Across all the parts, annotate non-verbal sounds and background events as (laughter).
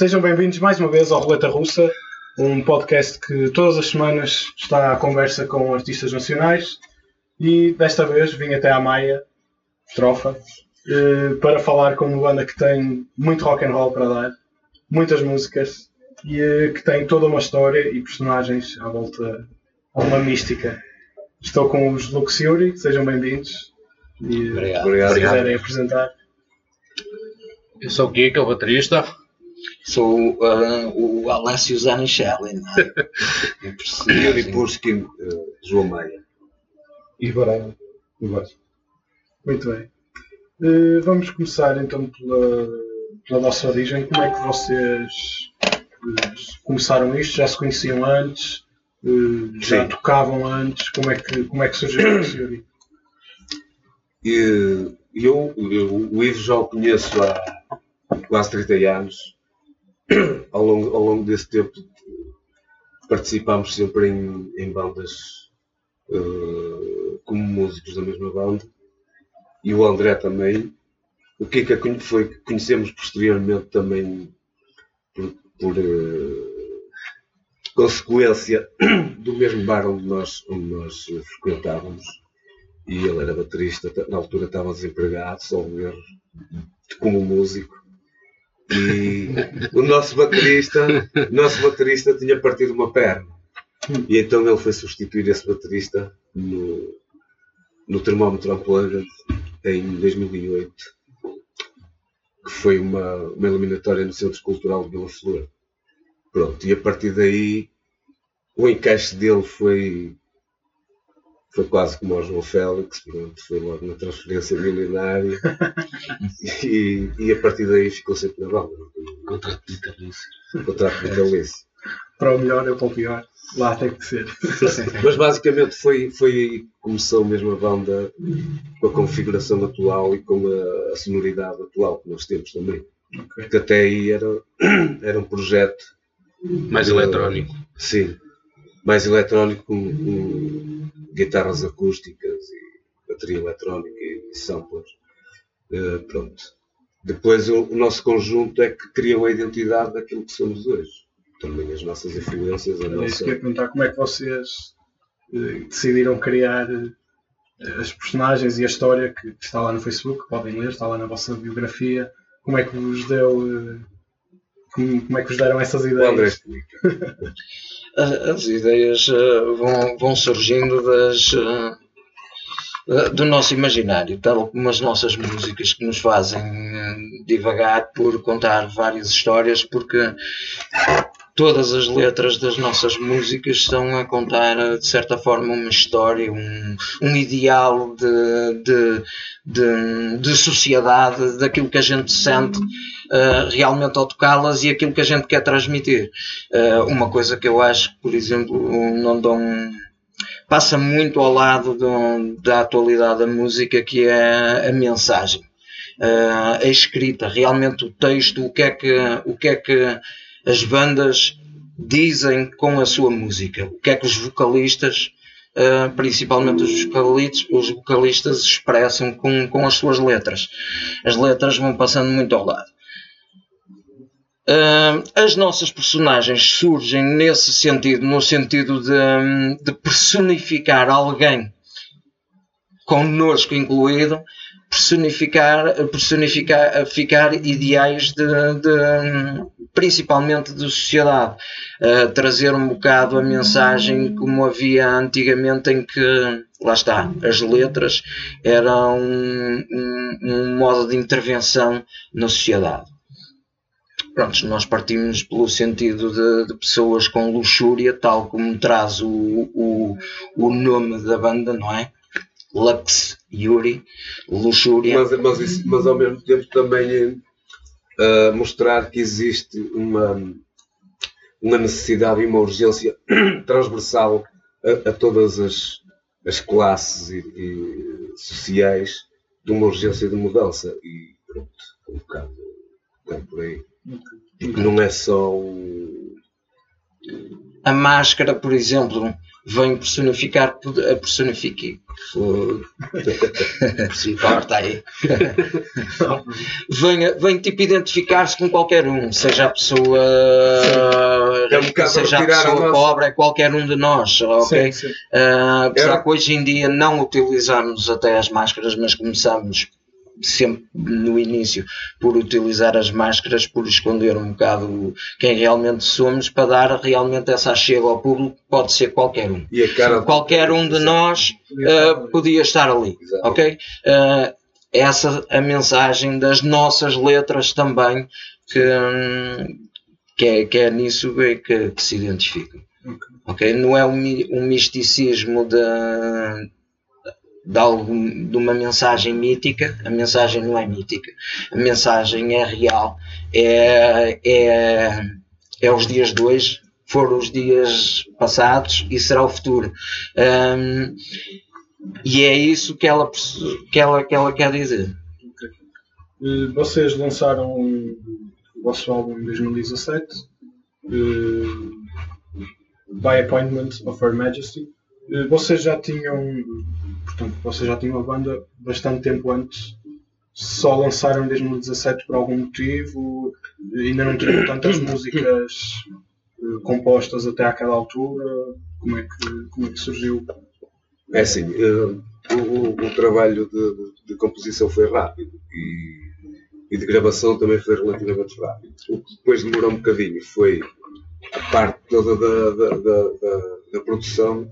sejam bem-vindos mais uma vez ao Roleta Russa, um podcast que todas as semanas está à conversa com artistas nacionais e desta vez vim até à Maia, Trofa, eh, para falar com uma banda que tem muito rock and roll para dar, muitas músicas e eh, que tem toda uma história e personagens à volta, uma mística. Estou com os Luxiuri, sejam bem-vindos. E, Obrigado. Se Obrigado. quiserem apresentar. Eu sou o Kiko, o baterista. Sou ah, o Alessio Zanichelli, não é? Um personagem. Yuri Pushkin, eh, João Maia. E Varela. Muito bem. Eh, vamos começar então pela, pela vossa origem. Como é que vocês eh, começaram isto? Já se conheciam antes? Eh, já Sim. tocavam antes? Como é que, como é que surgiu isso, Yuri? E eu, eu, o Ivo já o conheço há quase 30 anos. (coughs) Ao longo, ao longo desse tempo participámos sempre em, em bandas eh, como músicos da mesma banda. E o André também. O Kika conhe- foi que conhecemos posteriormente também por, por, eh, consequência (coughs) do mesmo bar onde nós, onde nós frequentávamos e ele era baterista, na altura estava desempregado, só erro, como músico. E o nosso baterista, nosso baterista tinha partido uma perna. E então ele foi substituir esse baterista no, no termómetro Unplugged em 2008, que foi uma, uma eliminatória no Centro Cultural de Vila Flor. Pronto, e a partir daí o encaixe dele foi foi quase como ao João Félix, pronto, foi logo uma transferência milionária (laughs) e, e a partir daí ficou sempre na banda. Contrato vitalício. Contrato vitalício. Para o melhor ou para o pior? Lá tem que ser. (laughs) Mas basicamente foi, foi aí que começou mesmo a banda com a configuração atual e com a, a sonoridade atual que nós temos também. Ok. Porque até aí era, (clears throat) era um projeto Mais de- eletrónico. Sim, mais eletrónico com, com guitarras acústicas e bateria eletrónica e, samplers. Eh, pronto. Depois o, o nosso conjunto é que criou a identidade daquilo que somos hoje. Também as nossas influências, a Era isso nossa. que eu ia perguntar. Como é que vocês eh, decidiram criar eh, as personagens e a história que, que está lá no Facebook, podem ler, está lá na vossa biografia. Como é que vos deu. eh, como, como é que vos deram essas ideias? (laughs) As ideias ah, vão, vão surgindo das, ah, ah, do nosso imaginário, tal como as nossas músicas que nos fazem divagar por contar várias histórias, porque todas as letras das nossas músicas estão a contar, de certa forma, uma história, um, um ideal de, de, de, de sociedade, daquilo que a gente sente ah, realmente ao tocá-las e aquilo que a gente quer transmitir. Uh, uma coisa que eu acho que, por exemplo, não dão. passa muito ao lado do- da atualidade da música, que é a mensagem. Uh, a escrita, realmente o texto, o que é que, o que, é que as bandas dizem com a sua música, o que é que os vocalistas, uh, principalmente os vocalistas, os vocalistas expressam com, com as suas letras. As letras vão passando muito ao lado. Ah, as nossas personagens surgem nesse sentido, no sentido de, de personificar alguém connosco incluído, personificar, personificar ficar ideais de, de- principalmente de sociedade, Ah, trazer um bocado a mensagem como havia antigamente em que lá está, as letras eram um, um- um modo de intervenção na sociedade. Prontos, nós partimos pelo sentido de, de pessoas com luxúria, tal como traz o, o, o nome da banda, não é? Lux Yuri, luxúria. Mas, mas, isso- mas ao mesmo tempo também eh, mostrar que existe uma, uma necessidade e uma urgência (clears throat) transversal a, a todas as, as classes e, e sociais de uma urgência de mudança. E pronto, um bocado, um bocado por aí. Porque não é só o, a máscara, por exemplo, vem personificar, a personifique. Corta (laughs) aí. vem, vem tipo identificar-se com qualquer um, seja a pessoa, É um bocado seja a a pessoa nossa- pobre, é qualquer um de nós, ok? Sim, sim. Ah, apesar que hoje em dia não utilizamos até as máscaras, mas começamos sempre no início por utilizar as máscaras, por esconder um bocado quem realmente somos, para dar realmente essa chega ao público, pode ser qualquer um. Qualquer um de nós ah, podia estar ali, Exato. ok? Ah, essa a mensagem das nossas letras também, que, hum, que, é, que é nisso que, que- se identifica. Ok? Não é um, um misticismo de, de, algo, de uma mensagem mítica, a mensagem não é mítica, a mensagem é real, é, é, é os dias de hoje, foram os dias passados e será o futuro. Hum, e é isso que ela, que ela, que ela quer dizer. Eh, Vocês lançaram o vosso álbum em 2017, eh, By Appointment of Her Majesty. Eh, Vocês já tinham, portanto, vocês já tinham a banda bastante tempo antes. Só lançaram em 2017 por algum motivo, ainda não tinham tantas músicas eh, compostas até àquela altura. Como é que, como é que surgiu? É assim, eh, o, o- trabalho de, de- composição foi rápido e, e de gravação também foi relativamente rápido. O que depois demorou um bocadinho foi a parte toda da, da, da, da- da produção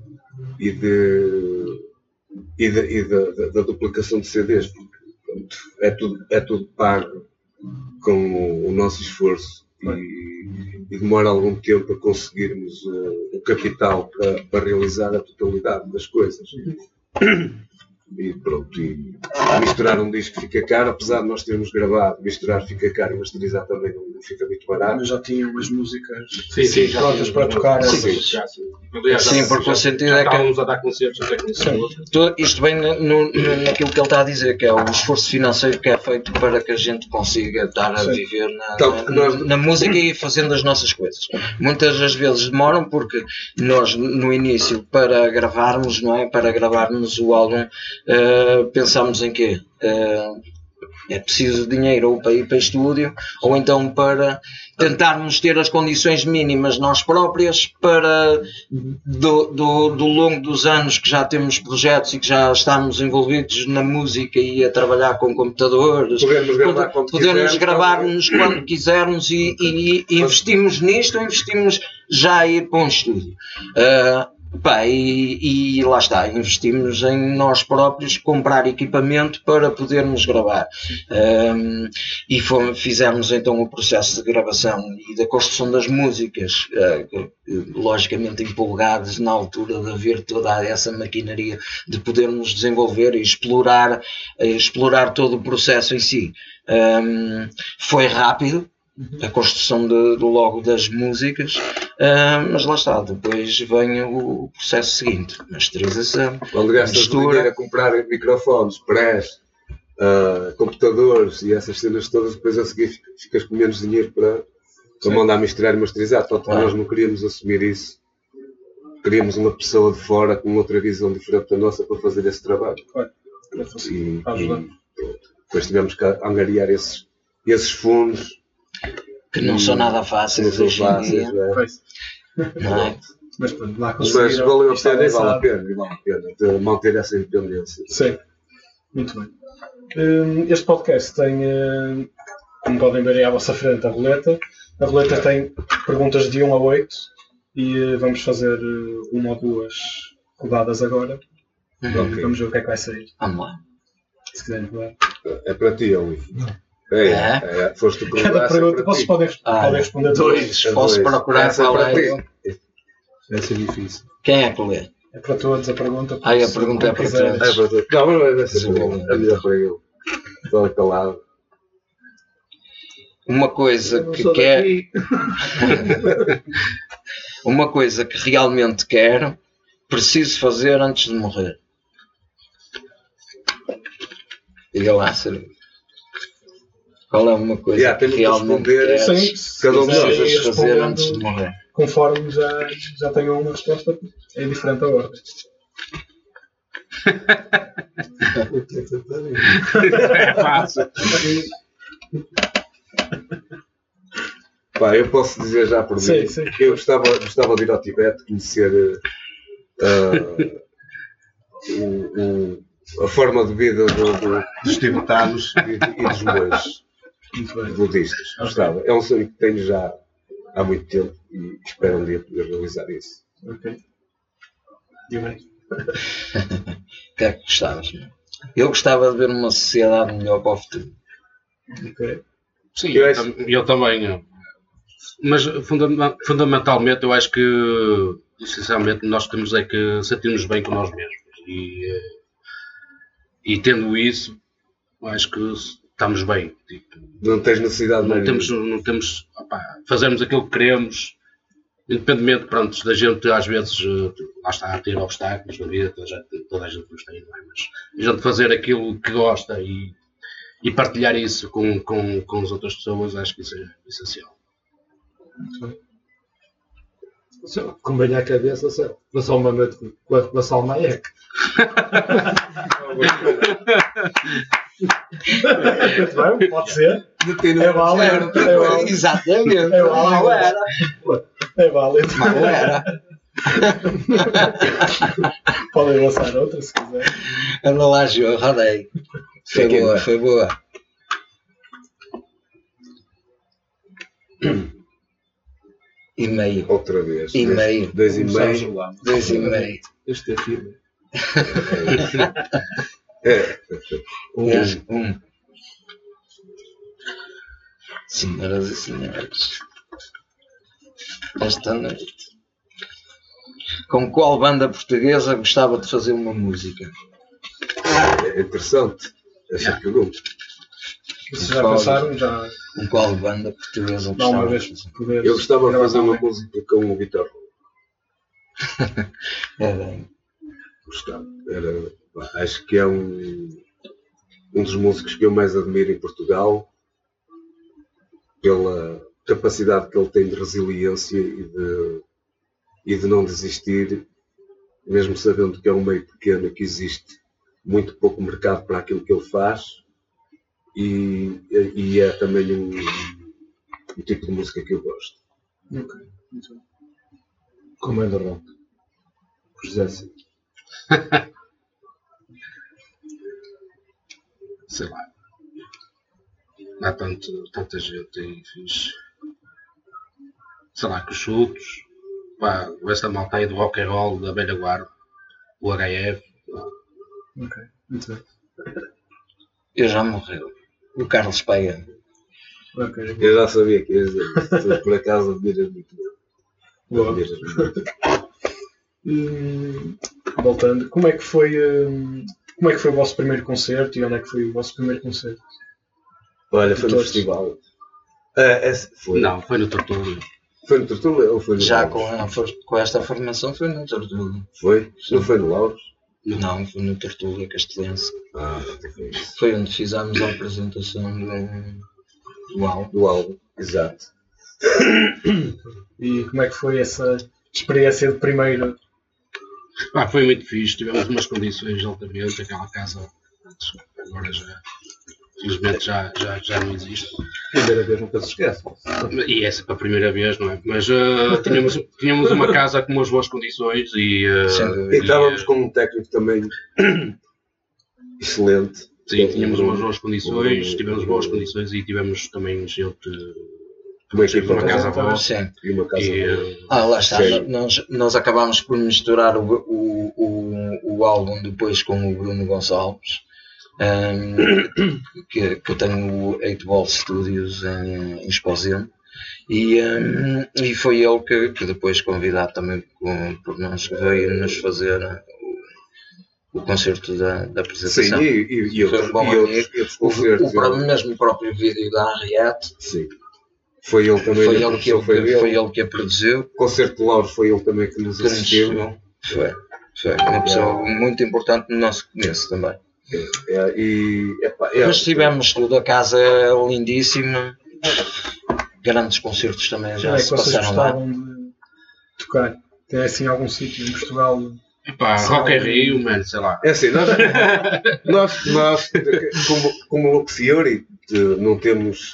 e, de, e, da, e da, da- da duplicação de CDs, porque pronto, é, tudo, é tudo pago com o, o nosso esforço e, e demora algum tempo a conseguirmos o capital para, para realizar a totalidade das coisas. E pronto, e misturar um disco fica caro, apesar de nós termos gravado, misturar fica caro e masterizar também não, não fica muito barato. Mas já tinham as músicas Sim, sim, já prontas para tocar. Sim, sim, já, sim. Aliás, já- porque o sentido é que- estávamos a dar concertos até. Tudo isto vem no, no- naquilo que ele está a dizer, que é o esforço financeiro que é feito para que a gente consiga estar a viver na, que na- nós- na música e fazendo as nossas coisas. Muitas das vezes demoram porque nós, no início, para gravarmos, não é? Para gravarmos o álbum, eh, pensámos em quê? Eh, é preciso dinheiro ou para ir para estúdio ou então para tentarmos ter as condições mínimas nós próprias para do, do, do longo dos anos que já temos projetos e que já estamos envolvidos na música e a trabalhar com computadores. Podemos gravar quando podemos gravar-nos quando quisermos e, e- e investimos nisto ou investimos já a ir para um estúdio. Ah, pá, e, e lá está, investimos em nós próprios comprar equipamento para podermos gravar Ahm, e fomos, fizemos então o processo de gravação e da construção das músicas que- logicamente empolgados na altura de haver toda essa maquinaria de podermos desenvolver e explorar, eh, explorar todo o processo em si. Ahm, foi rápido a construção de- do logo das músicas, ahm, mas lá está, depois vem o processo seguinte, masterização, Quando gastas Mistura. dinheiro a comprar microfones, prés, ah, computadores e essas cenas todas, depois a seguir fica- ficas com menos dinheiro para, para mandar misturar e masterizar. Tanto que Claro. nós não queríamos assumir isso. Queríamos uma pessoa de fora com outra visão diferente da nossa para fazer esse trabalho. Claro. E, e depois tivemos que angariar esses, esses fundos que não são nada que não fáceis são hoje em fáceis. dia, não é? Pois. não é? Mas pronto, lá Mas conseguiram. valeu a é pena e vale a pena, e vale a pena de manter essa independência. Sim, muito bem. Hum, Este podcast tem, hum, como podem ver aí à vossa frente, a roleta. A roleta tem perguntas de 1 a 8 e eh, vamos fazer eh, uma ou duas rodadas agora. Uhum. Vamos ver o que é que vai sair. Vamos lá. Se quiserem rodar. É para ti, Luís. É, É? é, foste tu que Cada é pergunta, vocês podem, Ah, podem responder dois. É Posso dois. procurar Essa para é? ti. Essa é difícil. Quem é que lê? É para todos a pergunta. Ai, a pergunta é não para todos. É para tu. Não, mas vai ser Sim. para ele. É melhor para ele. Estou calado. Uma coisa que quer. (laughs) Uma coisa que realmente quero, preciso fazer antes de morrer. Diga lá, Sérgio. Qual é uma coisa Yeah, que temos que realmente responder Sim, Cada um de nós fazer antes de morrer? conforme já, já tenham uma resposta, é diferente a ordem. É fácil. Pá, eu posso dizer já por Sim, mim sim. que eu gostava, gostava de ir ao Tibete conhecer eh, o- o- a forma de vida do- do- dos tibetanos e, e dos monges Budistas. Gostava. É um sonho que tenho já há muito tempo e espero um dia poder realizar isso. Ok. E bem. O (laughs) que é que gostavas? Eu gostava de ver uma sociedade melhor para o futuro. Ok. Sim, Eu eu, acho- tam- eu também. Mas fundam- fundamentalmente eu acho que essencialmente nós temos é que sentirmos bem com nós mesmos. E, eh, e tendo isso, eu acho que estamos bem. Tipo, Não tens necessidade de não temos, não temos opá, fazemos aquilo que queremos, independentemente pronto, da gente às vezes eh, lá está a ter obstáculos na vida, toda a gente, toda a gente nos tem, não é? mas a gente fazer aquilo que gosta e, e partilhar isso com, com, com as outras pessoas, acho que isso é essencial. Com bem à cabeça, se- passar uma noite com- a, com a Salmaek. Muito (laughs) bem, pode ser. Detém-no É válido. É válido. Exatamente. É válido. Era. É válido. Mal era. Podem lançar outra se quiser. Anda lá, Gil, rodei. Foi Fiquem boa, bem. foi boa. E meio. Outra vez. E meio. Dois e meio. Dois e meio. Este é firme. É. Um. um. Senhoras e senhores, esta noite, com qual banda portuguesa gostava de fazer uma música? É interessante essa pergunta. Se já pensaram, já Com qual banda portuguesa dá uma gostava vez de fazer? poder. Eu gostava de fazer uma música com o Vitor. (laughs) É bem. Gostava. Era, acho que é um, um dos músicos que eu mais admiro em Portugal pela capacidade que ele tem de resiliência e de, e de não desistir, mesmo sabendo que é um meio pequeno que existe muito pouco mercado para aquilo que ele faz e, e é também um, um tipo de música que eu gosto. Ok, muito bem. Comando rock. José. (laughs) Sei lá. Há tanto, tanta gente aí fixe. Sei lá, com os chutos. Pá, esta malta aí do rock and roll da velha guarda. O HF. Ok, muito bem. Eu já morreu. O Carlos Paiano. Ok. Eu já sabia que ia dizer. Por acaso admiras muito. Boa. Hum, voltando, como é que foi hum, como é que foi o vosso primeiro concerto e onde é que foi o vosso primeiro concerto? Olha, foi no Todos. festival. Ah, esse- foi. Não, foi no Tortura. Foi no Tortula ou foi no Já com, a com esta formação foi no Tortuga. Foi? Não foi no Lauros? Não, foi no Tortuga Castelense. Ah, até foi isso. Foi onde fizemos a apresentação do, do álbum. Do álbum, exato. E como é que foi essa experiência de primeiro? Ah, foi muito fixe, tivemos umas condições altamente, aquela casa agora já, felizmente já, já, já não existe. Primeira vez nunca se esquece. E essa para a primeira vez, não é? Mas ah, tínhamos, tínhamos uma casa com umas boas condições e, Sem E estávamos com um técnico também (coughs) excelente. sim, tínhamos umas boas condições, tivemos boas condições e tivemos também gente, Uma equipa uma casa boa. Sim. E uma casa E, boa. Ah, lá está. Sim. Nós, nós acabámos por misturar o, o, o, o álbum depois com o Bruno Gonçalves, ehm, que, que tem o 8 Ball Studios em, em Esposende. E, ehm, e foi ele que, que depois convidado também com- por nós que veio nos fazer o, o concerto da, da Sim, apresentação. e, e, e outros, um e outros, outros o, concertos. o, pró- mesmo o próprio vídeo da Henriette Sim. Foi ele também. foi ele, que, foi que- dele. foi ele que a produziu. O concerto de Lauros foi ele também que nos assistiu. Foi, foi uma pessoa muito importante no nosso começo também. É, e, epá, é, Mas tivemos tudo, a casa é lindíssima, grandes concertos também já é que se passaram lá. de, tocar? Tem assim algum sítio em Portugal? Epá. Rock in Rio, mano, sei lá. É assim, nós, nós, nós como, como Luxiori, não temos,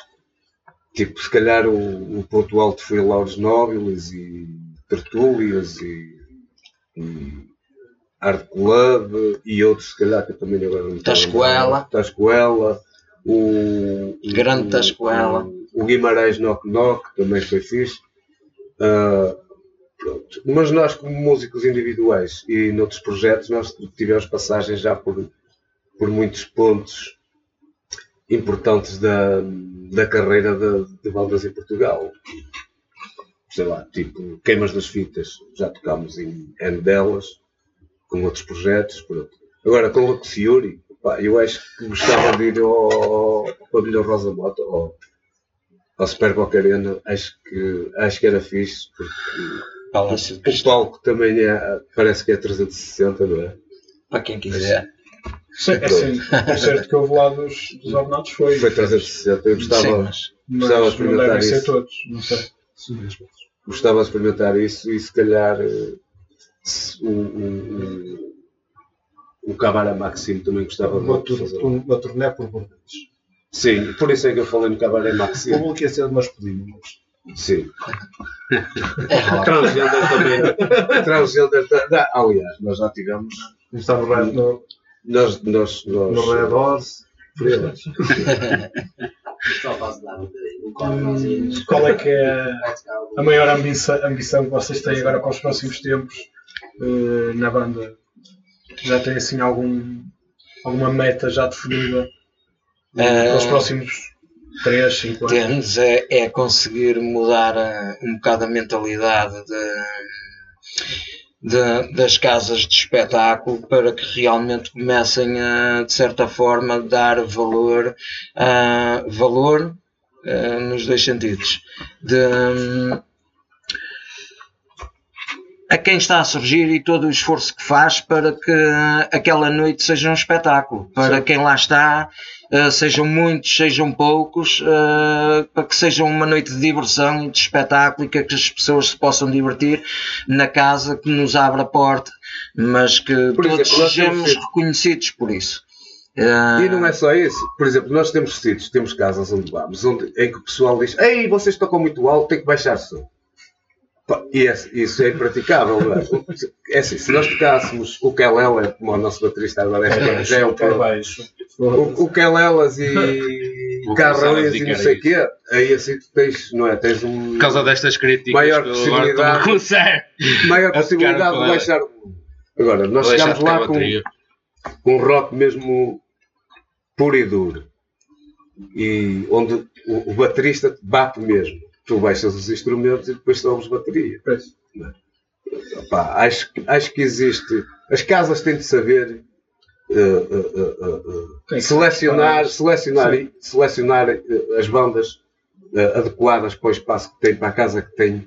tipo, se calhar o, o ponto alto foi Lauros Nobilis e Tertúlias e, e Art Club e outros, se calhar, que eu também agora não. Tascoela. Tascoela. O, Grande Tascoela. O, o Guimarães Knock Knock também foi fixe. Ah, pronto. Mas nós, como músicos individuais e noutros projetos, nós tivemos passagem já por, por muitos pontos importantes da, da carreira de, de bandas em Portugal. Sei lá, tipo Queimas das Fitas, já tocámos em N delas, com outros projetos. Pronto. Agora, com Luxiuri, pá, eu acho que gostava de ir ao, ao Pavilhão Rosa Mota, ao, ao Superboc Arena, acho que, acho que era fixe, porque Palácio de o palco também é, parece que é 360, não é? Para quem quiser. Sim, é assim, o concerto que houve lá dos, dos Ornatos foi. Foi 360, eu gostava, Sim, mas mas gostava de não experimentar devem ser isso. todos, não sei. gostava de experimentar isso e se calhar eh, se o, o, o, o Cabaré Maximo também gostava Uma, de fazer. uma turnê por bordes. Sim, por isso é que eu falei no Cabaré O Maximo. público ia ser masculino, mas Sim. é. (laughs) Transgender também. (laughs) Transgender ah, Aliás, nós já tivemos. está no, Red- no, Nós, nós, no nós, Red Horse. Freelas. Só dar um bocadinho. Um Hum, nós qual é que é a, maior ambição, ambição que vocês têm agora para os próximos tempos eh, na banda? Já tem assim algum, alguma meta já definida Eh, para os próximos 3, 5 anos? temos é, é conseguir mudar eh, um bocado a mentalidade de, de- das casas de espetáculo para que realmente comecem a, de certa forma, dar valor, a valor nos dois sentidos. De, hum, a quem está a surgir e todo o esforço que faz para que aquela noite seja um espetáculo. Para quem lá está, eh, sejam muitos, sejam poucos, eh, para que seja uma noite de diversão e de espetáculo e que as pessoas se possam divertir na casa que nos abre a porta, mas que Por todos exemplo, sejamos reconhecidos por isso. Eh, E não é só isso. Por exemplo, nós temos sítios, temos casas onde vamos, onde, em que o pessoal diz: Ei, vocês tocam muito alto, tem que baixar o som. É- isso é impraticável, é? É assim, se nós tocássemos o Kelela, como o nosso baterista agora é, já é o o, (laughs) o Kelelas e O Carrões e não sei o quê, aí assim tu tens, não é? Tens um, Por causa destas críticas, Maior possibilidade. maior (laughs) possibilidade de baixar. Agora, nós chegámos lá com, com um rock mesmo puro e duro. E onde o, o baterista bate mesmo. Tu baixas os instrumentos e depois sobes bateria. Pois. Opá, acho, que- acho que existe. As casas têm de saber Tem eh, que selecionar, selecionar, selecionar eh, as bandas eh, adequadas para o espaço que tem, para a casa que tem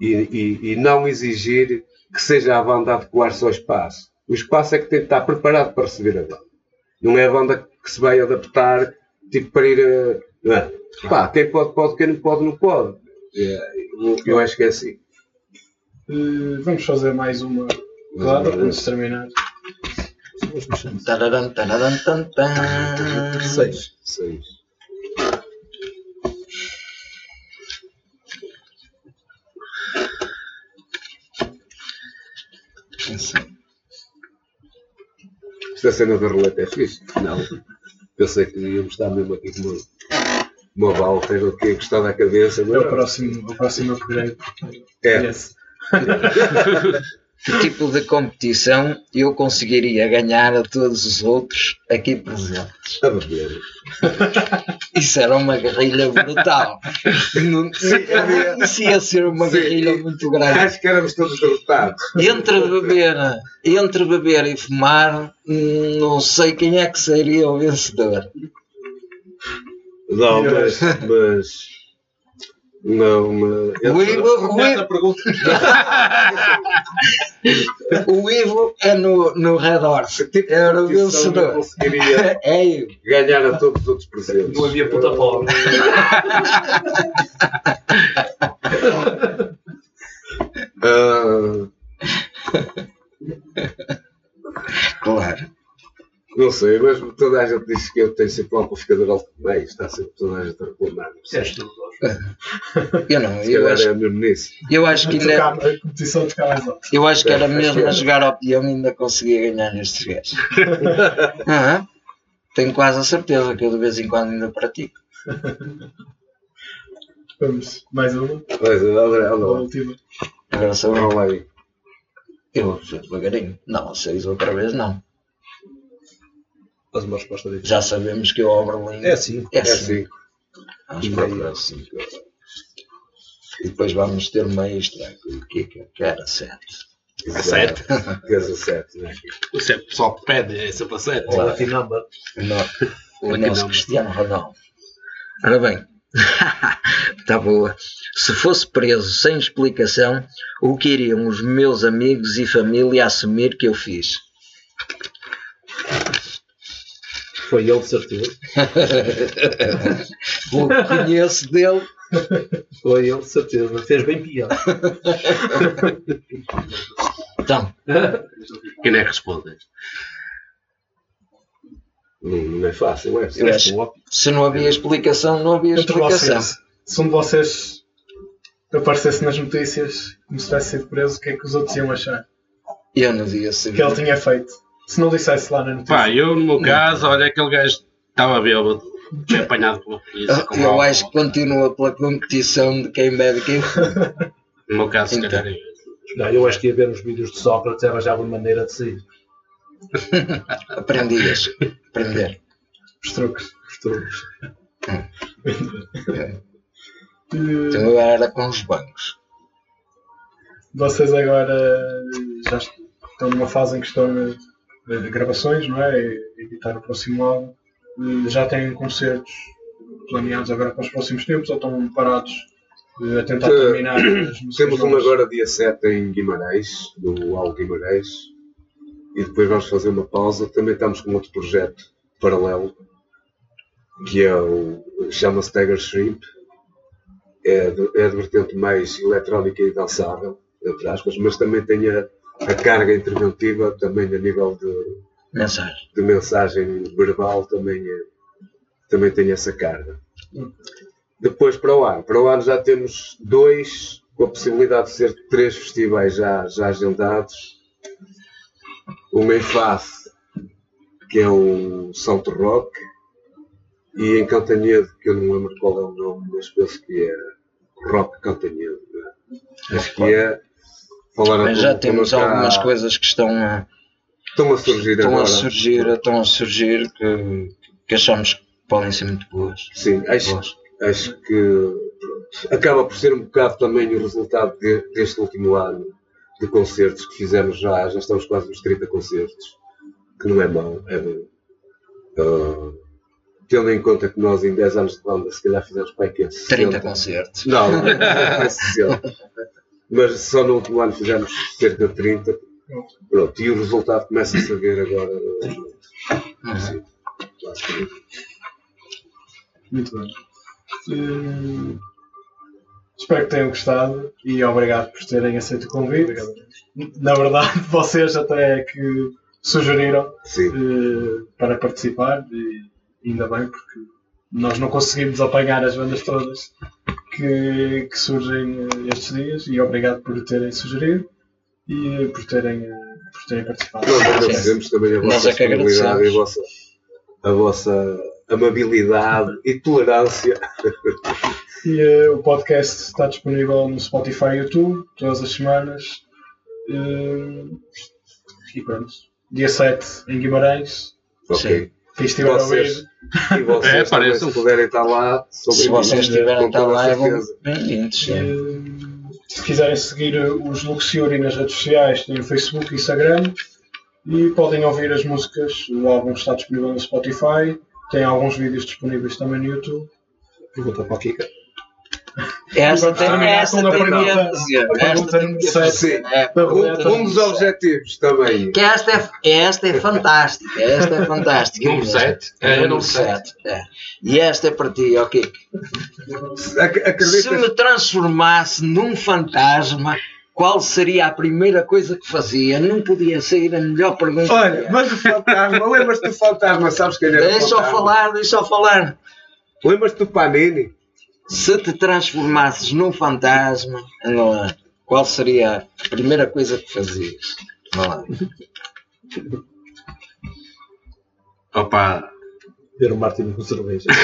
e, e- e não exigir que seja a banda adequar-se ao espaço. O espaço é que tem de estar preparado para receber a banda. Não é a banda que se vai adaptar tipo para ir a. Não é? Pá, quem pode, pode, quem não pode, não pode. É, eu, eu acho que é assim. Eh, vamos fazer mais uma rodada antes de terminar. Seis. Seis. Esta cena da roleta é fixe? Não. Pensei que íamos estar mesmo aqui com uma, uma válvula, o que gostar da cabeça. É Mas o próximo, o próximo upgrade. É. Yes. (laughs) Que tipo de competição eu conseguiria ganhar a todos os outros aqui presentes? A beber. (laughs) Isso era uma guerrilha brutal. Não- Isso ia ser uma Sim. guerrilha muito grande. Acho que éramos todos derrotados. Entre beber, entre beber e fumar, não sei quem é que seria o vencedor. Não, mas. mas não, mas. O Ivo, o Ivo, pergunta. (laughs) o Ivo é no, no Red Horse. Tipo Era o vencedor. conseguiria (laughs) É Ivo. ganhar a todos os outros presentes. Não havia puta fome. (laughs) Ah, Claro. Não sei, mas toda a gente diz que eu tenho sempre um amplificador alto meio. Está sempre toda a gente a reclamar. Disseste tu, (laughs) Eu não, Se eu calhar acho, é mesmo nisso. eu acho que ainda, Tocar- a competição de mais alto. eu acho que era mesmo era. a jogar ao peão e ainda conseguia ganhar nestes gajos. (laughs) Aham. Tenho quase a certeza que eu de vez em quando ainda pratico. (laughs) Vamos, mais uma, Mas, André, a lá. última. Agora sou eu. Lá aí. Eu sou devagarinho. Não, seis outra vez não. Faz uma resposta difícil. Já sabemos que o Oberlin É assim. é É assim. assim. Vamos procurar cinco. E depois vamos ter uma extra que, que, que era sete. A sete? Queres a 7, né? O sempre o pessoal que pede é sempre a sete. Claro. Lucky number. O, o Lucky nosso. Cristiano Ronaldo. Ora bem, está (laughs) boa. Se fosse preso sem explicação, o que iriam os meus amigos e família assumir que eu fiz? Foi ele, de certeza. (laughs) O que conheço dele, Foi ele, de certeza. Fez bem pior. então, Quem é que responde? Não, não é fácil, é? Acho- se não havia explicação, não havia Entre explicação. vocês, se um de vocês aparecesse nas notícias como se tivesse sido preso, o que é que os outros iam achar? Eu não Que saber. ele tinha feito. Se não dissesse lá na notícia. Pá, eu no meu caso, olha, aquele gajo estava bêbado, foi apanhado pela polícia. com Eu acho que continua pela competição de quem bebe quem. No meu caso, se Então. calhar é isso. Não, eu acho que ia ver os vídeos de Sócrates e arranjava uma maneira de sair. (laughs) Aprendias. Aprender. Os truques. Os truques. (laughs) Eh, Então eu era com os bancos. Vocês agora já estão numa fase em que estão eh, de gravações, não é? E editar o próximo álbum. Eh, Já têm concertos planeados agora para os próximos tempos ou estão parados eh, a tentar Que- terminar (coughs) Temos um agora dia 7 em Guimarães, do Al Guimarães, e depois vamos fazer uma pausa. Também estamos com outro projeto paralelo, que é o chama-se Tiger Shrimp. É de, é de vertente mais eletrónica e dançável, entre aspas, mas também tem a, a carga interventiva, também a nível de, Mensagem. de mensagem verbal, também, é, também tem essa carga. Depois para o ano. Para o ano já temos dois, com a possibilidade de ser três festivais já, já agendados. Um em Faf, que é o Salto Rock, e em Cantanhede, que eu não lembro qual é o nome, mas penso que é Rock Cantanhede. não é? Acho que é. Falaram Mas já temos cá- algumas coisas que estão a, Estão a surgir estão agora. a surgir, estão a surgir que, que achamos que podem ser muito boas. Sim, acho, Boas. acho que acaba por ser um bocado também o resultado de- deste último ano de concertos que fizemos já, já estamos quase nos 30 concertos, que não é mau, é bom. Ah, tendo em conta que nós em 10 anos de banda se calhar fizemos para aqui 30 concertos. Não, não, (laughs) não é 60. Mas só no último ano fizemos cerca de 30. Pronto, e o resultado começa-se a ver agora. Sim, basicamente. Muito bem. Hum, espero que tenham gostado e obrigado por terem aceito o convite. Na verdade, (laughs) vocês até é que sugeriram eh, para participar e ainda bem porque nós não conseguimos apanhar as bandas todas que, que surgem eh, estes dias e obrigado por terem sugerido e por terem, eh, por terem participado. Nós agradecemos também a vossa é disponibilidade e a vossa, a vossa amabilidade e tolerância. E eh, o podcast está disponível no Spotify e YouTube todas as semanas. Eh, e pronto. Dia 7 em Guimarães. Ok. Quem estiver a Vocês, ouvir, e vocês É, pareçam. se puderem estar lá, são Se vocês estiverem estar lá, é. Bem-vindos. sim. eh, se quiserem seguir eh, os Luxiuri nas redes sociais, tem o Facebook e Instagram. E podem ouvir as músicas. O álbum está disponível no Spotify. Tem alguns vídeos disponíveis também no YouTube. Pergunta para o Kika. Esta vamos tem terminar esta com a tem que pergunta- fazer. a pergunta Esta fazer. É, Um, um dos objetivos também. Que esta é, esta é (laughs) fantástica. Esta é fantástica. Número mesmo. sete. É, Número número sete, é. E esta é para ti, ok? Ac- Se Acreditas? me transformasse num fantasma, qual seria a primeira coisa que fazia? Não podia sair a melhor pergunta. Olha, mas o fantasma, lembras-te do fantasma? Sabes quem era o Deixa eu falar, deixa eu falar. Lembras-te do Panini? Se te transformasses num fantasma, anda lá, qual seria a primeira coisa que fazias? Anda lá. Opa, Ver o Martin com cerveja. (laughs)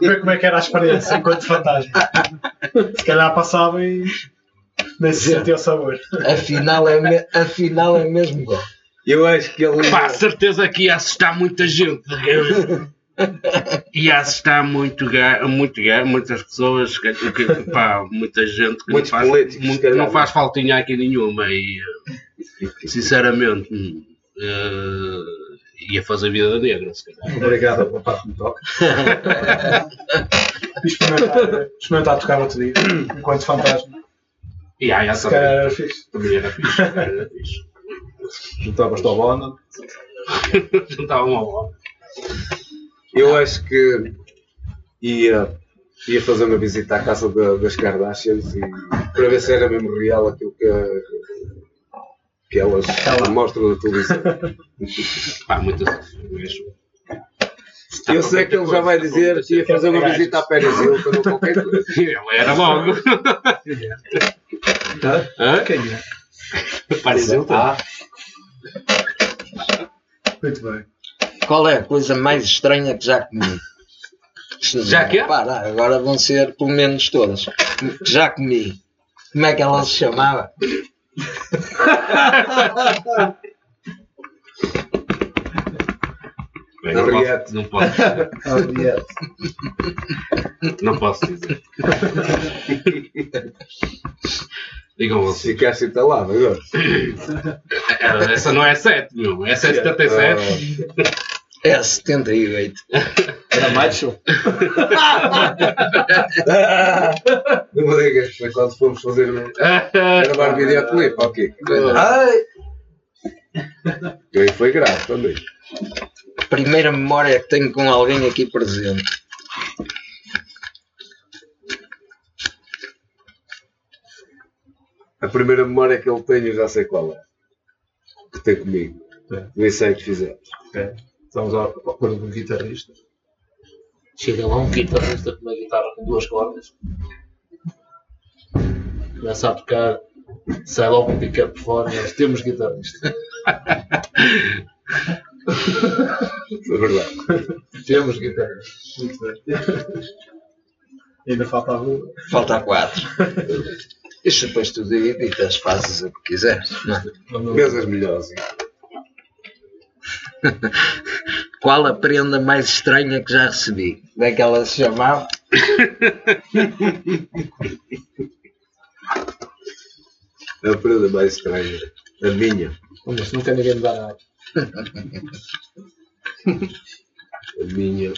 Ver como é que era a experiência enquanto fantasma. Se calhar passava e nem se sentia o sabor. Afinal é, me- afinal é mesmo bom. Eu acho que ele. pá, certeza que ia assustar muita gente. (laughs) Ia assustar muito, ga- muito, muitas pessoas, que, que- pá, muita gente que não Muitos faz, políticos, mu- se calhar. não faz faltinha aqui nenhuma e eh, sinceramente eh, ia fazer vida negra, se calhar. Obrigado pela parte que me toca. (laughs) E experimentar, experimentar tocar bateria enquanto fantasma. E aí, Se calhar era fixe. também era fixe, era fixe. Juntavas-te ao Bona. (laughs) Juntava uma bola. Eu acho que ia, ia fazer uma visita à casa da- das Kardashians e, para ver se era mesmo real aquilo que, que elas mostram na televisão. (laughs) Pá, muitas mesmo. Eu sei que ele já vai dizer que ia fazer uma visita à Paris Hilton ou qualquer coisa. (laughs) Ele era logo. Hã? Quem é? Pareceu Ah, Muito bem. Qual é a coisa mais estranha que já comi? (laughs) Já que é? Para, agora vão ser pelo menos todas. Já comi. Como é que ela se chamava? (laughs) Bem, não, posso, não, posso, não posso dizer. (laughs) Digam vocês. ficaste entalado agora. Essa não é 7, meu. Essa é 77. É 78. Era macho. (laughs) Não me digas, foi quando fomos fazer um- gravar videoclipe, ok. Ai! E aí foi grave também. Primeira memória que tenho com alguém aqui presente. A primeira memória que ele tem, eu já sei qual é. Que tem comigo. É. Nem sei o que fizemos. É. Estamos à procura de um guitarrista. Chega lá um guitarrista com uma guitarra com duas cordas. Começa a tocar, sai logo um pick-up fora. Nós temos guitarrista. É verdade. Temos guitarrista. Muito bem. Ainda falta a rua. Falta quatro. Isto depois tu editas, fazes o que quiseres. é? Mesas melhores. Qual a prenda mais estranha que já recebi? Como é que ela se chamava? (laughs) A prenda mais estranha. A minha. Mas nunca ninguém me dá nada. (laughs) A minha.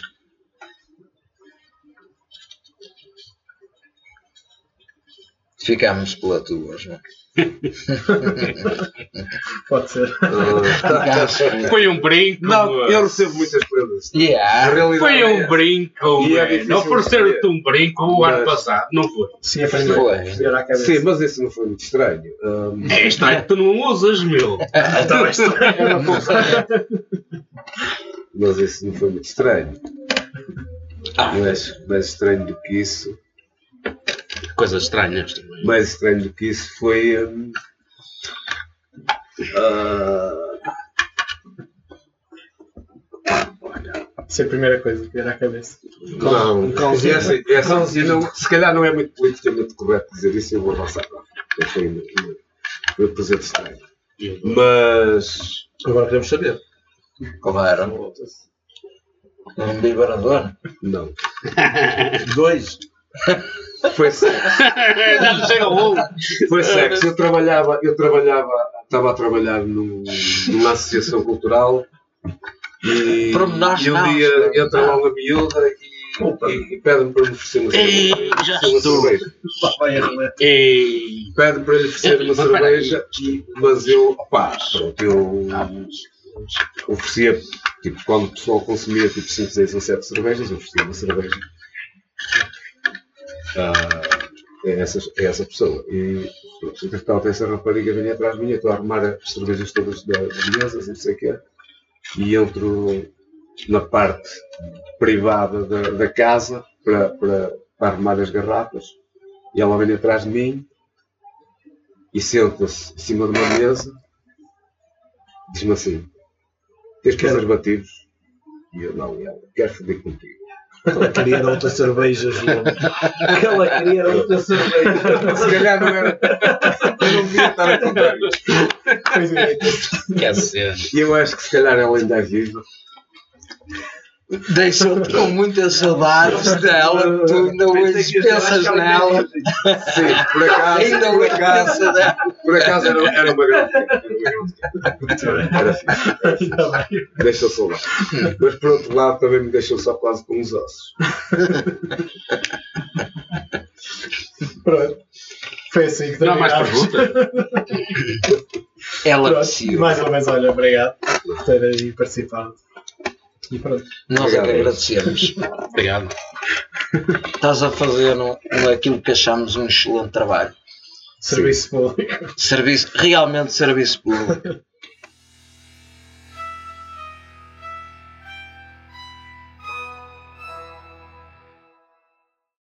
Ficámos pela tua, João. (laughs) Pode ser. Pela- Foi um brinco. não, eu recebo muitas. A Yeah. Foi é um essa. brinco. E é velho. difícil Ofereceram-te um brinco o ano passado, não foi? Sim, primeira. Foi. Sim, mas isso não foi muito estranho. Ahm, É estranho que tu não usas, meu. (laughs) Então, é coisa. mas isso não foi muito estranho. Ah. Mas mais estranho do que isso. Coisas estranhas também. Mais estranho do que isso foi. ahm, ah, Isso é a primeira coisa que vier à cabeça. não, e essa, essa, eu não- se calhar não é muito politicamente correto dizer isso, eu vou avançar um, um, um presente estranho. Mas. Agora queremos saber. Claro. Um vibrador. Não. (laughs) Dois. (laughs) Foi sexo. Lhe. Foi sexo. Eu trabalhava, eu trabalhava, estava a trabalhar num- numa associação cultural e, e um dia senhor. entra lá uma miúda e, e, e pede-me para me oferecer uma cerveja. Pede-me para lhe oferecer uma cerveja, e- mas eu, opá, pronto, eu oferecia, tipo, quando o pessoal consumia tipo 5, 6 ou 7 cervejas, eu oferecia uma cerveja. Ah, é essa, é essa pessoa. E entretanto, essa rapariga vem atrás de mim, estou a arrumar as cervejas todas da- das mesas, e não sei o quê, e entro na parte privada da, da casa para, para, para arrumar as garrafas, e ela vem atrás de mim e senta-se em cima de uma mesa, diz-me assim: Tens preservativos? E eu, não, e ela, quero foder contigo. Ela queria era outra cerveja, João. Ela queria era outra cerveja. Se calhar não era. Eu não devia estar a contar isto. Quer ser. E eu acho que se calhar ela ainda é viva. Deixou-te (laughs) com muitas saudades dela, tu ainda hoje pensas nela, Sim, por acaso, ainda por acaso, por acaso era, era uma grande. Era fixe. Fixe. Deixa saudade. Mas por outro lado também me deixou só quase com os ossos. Pronto. Foi assim que Não há mais terminámos. perguntas? (laughs) Ela Pronto. decidiu. Mais uma vez, olha, obrigado por ter aí participado. E pronto. Nós é que agradecemos. Obrigado. Estás a fazer um, um- aquilo que achamos um excelente trabalho. Serviço público. Serviço, realmente serviço público.